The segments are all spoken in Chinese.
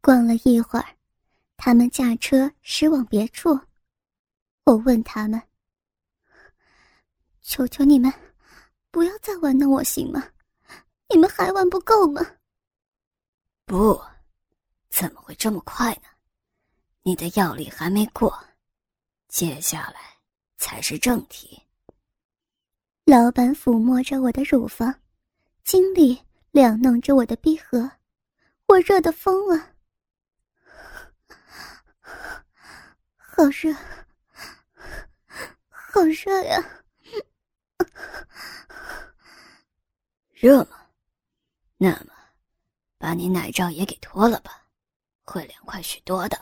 逛了一会儿，他们驾车驶往别处。我问他们：“求求你们，不要再玩弄我行吗？你们还玩不够吗？”不，怎么会这么快呢？你的药力还没过，接下来才是正题。老板抚摸着我的乳房，经理两弄着我的闭合，我热的疯了，好热，好热呀！热吗？那么。把你奶罩也给脱了吧，会凉快许多的。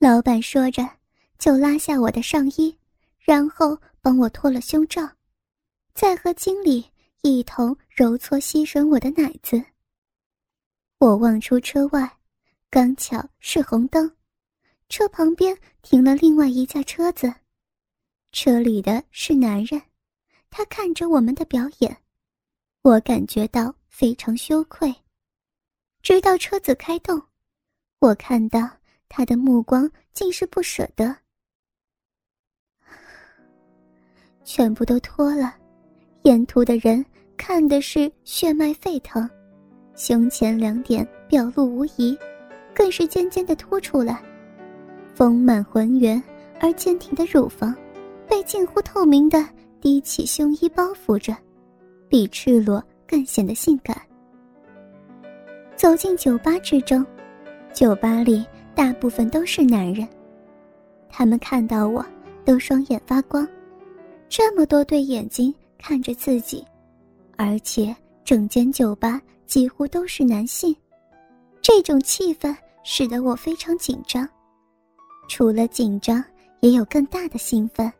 老板说着，就拉下我的上衣，然后帮我脱了胸罩，再和经理一同揉搓吸吮我的奶子。我望出车外，刚巧是红灯，车旁边停了另外一架车子，车里的是男人，他看着我们的表演，我感觉到非常羞愧。直到车子开动，我看到他的目光竟是不舍得。全部都脱了，沿途的人看的是血脉沸腾，胸前两点表露无遗，更是尖尖的凸出来，丰满浑圆而坚挺的乳房，被近乎透明的低起胸衣包覆着，比赤裸更显得性感。走进酒吧之中，酒吧里大部分都是男人。他们看到我，都双眼发光，这么多对眼睛看着自己，而且整间酒吧几乎都是男性，这种气氛使得我非常紧张。除了紧张，也有更大的兴奋。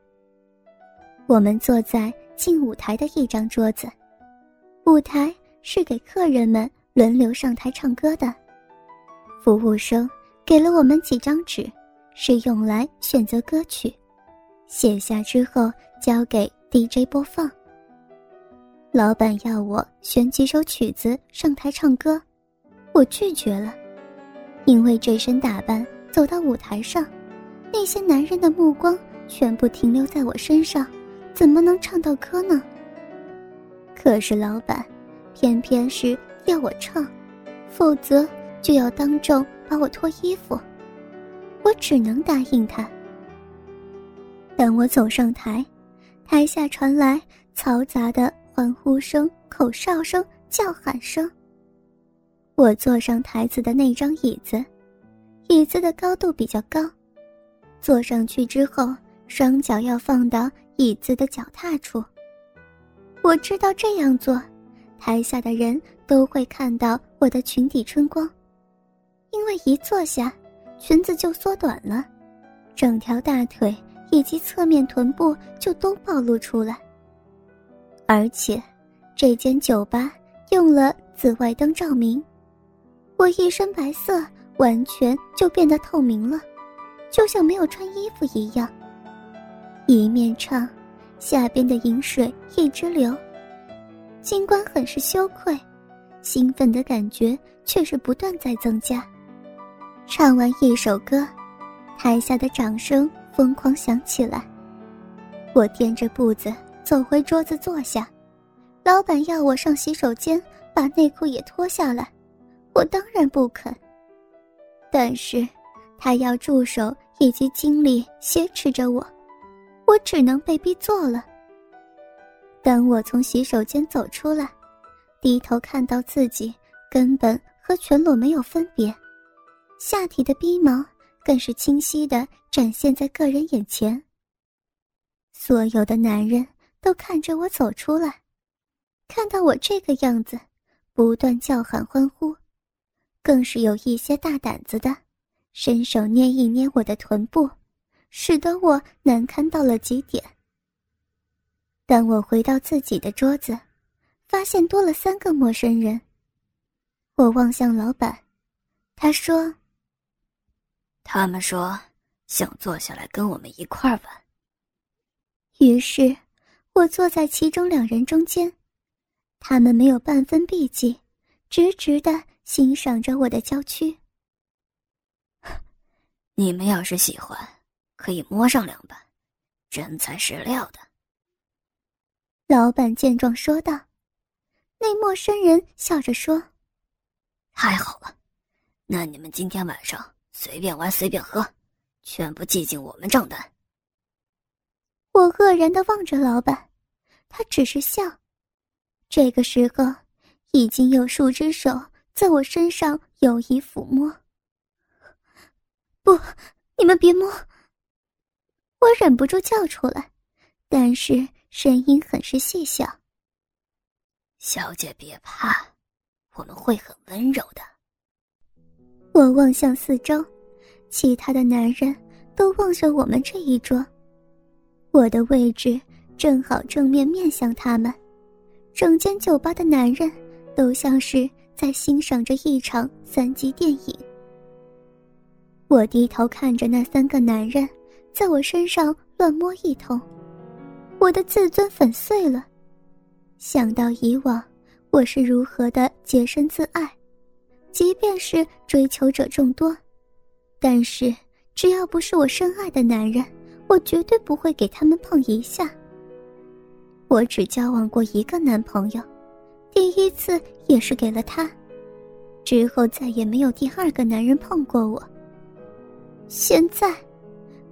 我们坐在近舞台的一张桌子，舞台是给客人们。轮流上台唱歌的服务生给了我们几张纸，是用来选择歌曲，写下之后交给 DJ 播放。老板要我选几首曲子上台唱歌，我拒绝了，因为这身打扮走到舞台上，那些男人的目光全部停留在我身上，怎么能唱到歌呢？可是老板，偏偏是。要我唱，否则就要当众把我脱衣服。我只能答应他。当我走上台，台下传来嘈杂的欢呼声、口哨声、叫喊声。我坐上台子的那张椅子，椅子的高度比较高，坐上去之后，双脚要放到椅子的脚踏处。我知道这样做。台下的人都会看到我的裙底春光，因为一坐下，裙子就缩短了，整条大腿以及侧面臀部就都暴露出来。而且，这间酒吧用了紫外灯照明，我一身白色完全就变得透明了，就像没有穿衣服一样。一面唱，下边的饮水一直流。尽管很是羞愧，兴奋的感觉却是不断在增加。唱完一首歌，台下的掌声疯狂响起来。我掂着步子走回桌子坐下，老板要我上洗手间把内裤也脱下来，我当然不肯。但是，他要助手以及经理挟持着我，我只能被逼做了。当我从洗手间走出来，低头看到自己根本和全裸没有分别，下体的逼毛更是清晰的展现在个人眼前。所有的男人都看着我走出来，看到我这个样子，不断叫喊欢呼，更是有一些大胆子的，伸手捏一捏我的臀部，使得我难堪到了极点。当我回到自己的桌子，发现多了三个陌生人。我望向老板，他说：“他们说想坐下来跟我们一块玩。”于是，我坐在其中两人中间，他们没有半分避忌，直直的欣赏着我的娇躯。你们要是喜欢，可以摸上两把，真材实料的。”老板见状说道。那陌生人笑着说：“太好了，那你们今天晚上随便玩随便喝，全部记进我们账单。”我愕然的望着老板，他只是笑。这个时候，已经有数只手在我身上有意抚摸。不，你们别摸！我忍不住叫出来，但是声音很是细小。小姐别怕，我们会很温柔的。我望向四周，其他的男人都望着我们这一桌。我的位置正好正面面向他们，整间酒吧的男人都像是在欣赏着一场三级电影。我低头看着那三个男人在我身上乱摸一通，我的自尊粉碎了。想到以往我是如何的洁身自爱，即便是追求者众多，但是只要不是我深爱的男人，我绝对不会给他们碰一下。我只交往过一个男朋友，第一次也是给了他，之后再也没有第二个男人碰过我。现在，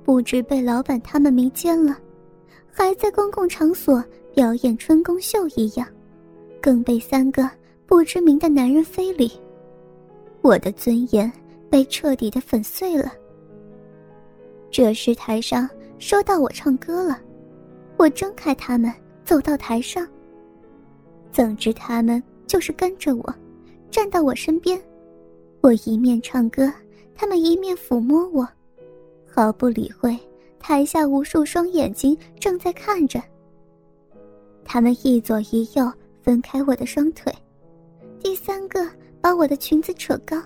不知被老板他们迷奸了，还在公共场所。表演春宫秀一样，更被三个不知名的男人非礼，我的尊严被彻底的粉碎了。这时台上说到我唱歌了，我睁开他们走到台上。总之他们就是跟着我，站到我身边，我一面唱歌，他们一面抚摸我，毫不理会台下无数双眼睛正在看着。他们一左一右分开我的双腿，第三个把我的裙子扯高。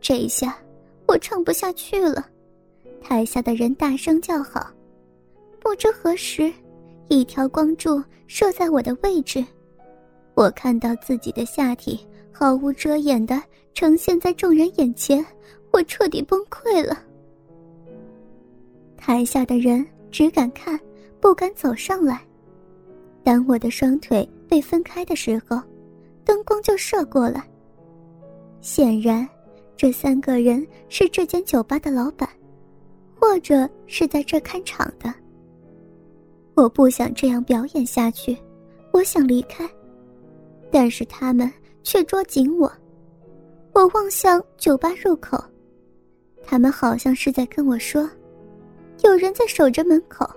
这一下我唱不下去了，台下的人大声叫好。不知何时，一条光柱射在我的位置，我看到自己的下体毫无遮掩的呈现在众人眼前，我彻底崩溃了。台下的人只敢看，不敢走上来。当我的双腿被分开的时候，灯光就射过来。显然，这三个人是这间酒吧的老板，或者是在这看场的。我不想这样表演下去，我想离开，但是他们却捉紧我。我望向酒吧入口，他们好像是在跟我说：“有人在守着门口，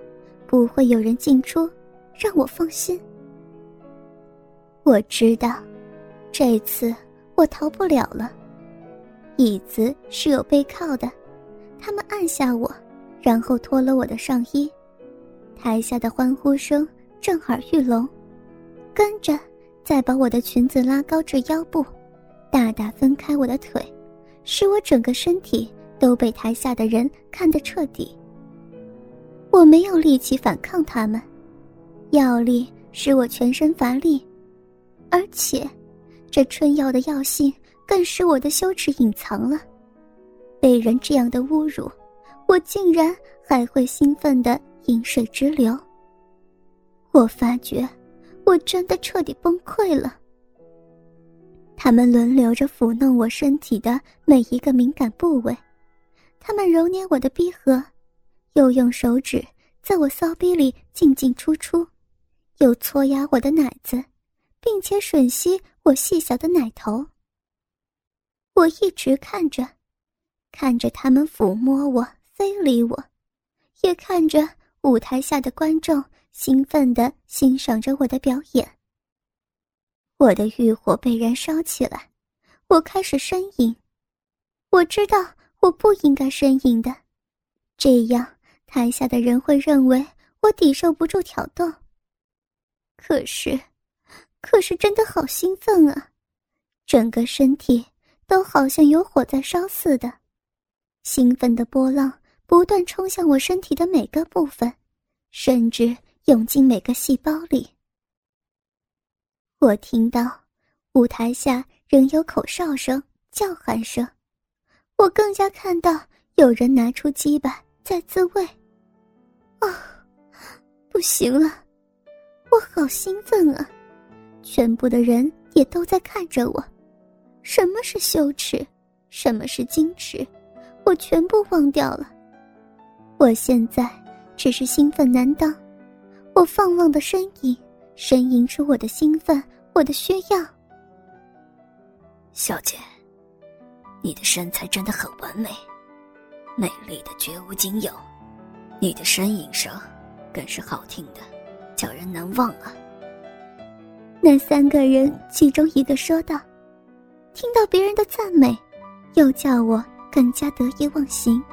不会有人进出。”让我放心。我知道，这次我逃不了了。椅子是有背靠的，他们按下我，然后脱了我的上衣。台下的欢呼声震耳欲聋，跟着再把我的裙子拉高至腰部，大大分开我的腿，使我整个身体都被台下的人看得彻底。我没有力气反抗他们。药力使我全身乏力，而且，这春药的药性更使我的羞耻隐藏了。被人这样的侮辱，我竟然还会兴奋的饮水直流。我发觉，我真的彻底崩溃了。他们轮流着抚弄我身体的每一个敏感部位，他们揉捏我的逼合，又用手指在我骚逼里进进出出。又搓压我的奶子，并且吮吸我细小的奶头。我一直看着，看着他们抚摸我、非礼我，也看着舞台下的观众兴奋地欣赏着我的表演。我的欲火被燃烧起来，我开始呻吟。我知道我不应该呻吟的，这样台下的人会认为我抵受不住挑逗。可是，可是真的好兴奋啊！整个身体都好像有火在烧似的，兴奋的波浪不断冲向我身体的每个部分，甚至涌进每个细胞里。我听到舞台下仍有口哨声、叫喊声，我更加看到有人拿出鸡巴在自慰。啊，不行了，我好兴奋啊！全部的人也都在看着我。什么是羞耻？什么是矜持？我全部忘掉了。我现在只是兴奋难当，我放浪的呻吟，呻吟出我的兴奋，我的需要。小姐，你的身材真的很完美，美丽的绝无仅有，你的呻吟声更是好听的，叫人难忘啊。那三个人其中一个说道：“听到别人的赞美，又叫我更加得意忘形。”